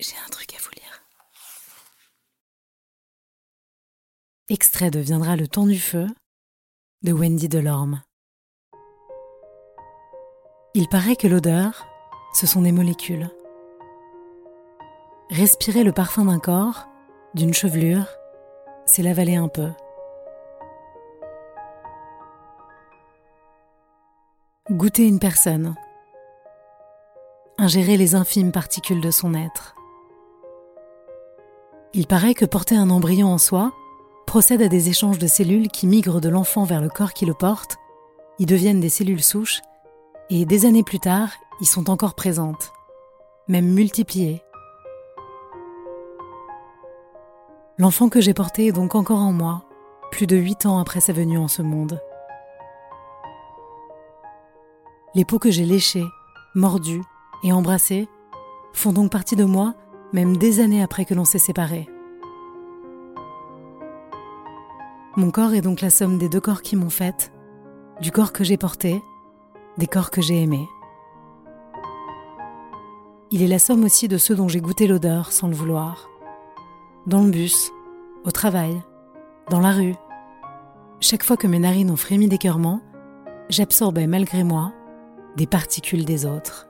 J'ai un truc à vous lire. Extrait de Viendra le temps du feu de Wendy Delorme. Il paraît que l'odeur, ce sont des molécules. Respirer le parfum d'un corps, d'une chevelure, c'est l'avaler un peu. Goûter une personne. Ingérer les infimes particules de son être. Il paraît que porter un embryon en soi procède à des échanges de cellules qui migrent de l'enfant vers le corps qui le porte, y deviennent des cellules souches, et des années plus tard, y sont encore présentes, même multipliées. L'enfant que j'ai porté est donc encore en moi, plus de huit ans après sa venue en ce monde. Les peaux que j'ai léchées, mordues et embrassées font donc partie de moi même des années après que l'on s'est séparés. Mon corps est donc la somme des deux corps qui m'ont faite, du corps que j'ai porté, des corps que j'ai aimés. Il est la somme aussi de ceux dont j'ai goûté l'odeur sans le vouloir. Dans le bus, au travail, dans la rue. Chaque fois que mes narines ont frémi d'écœurement, j'absorbais malgré moi des particules des autres.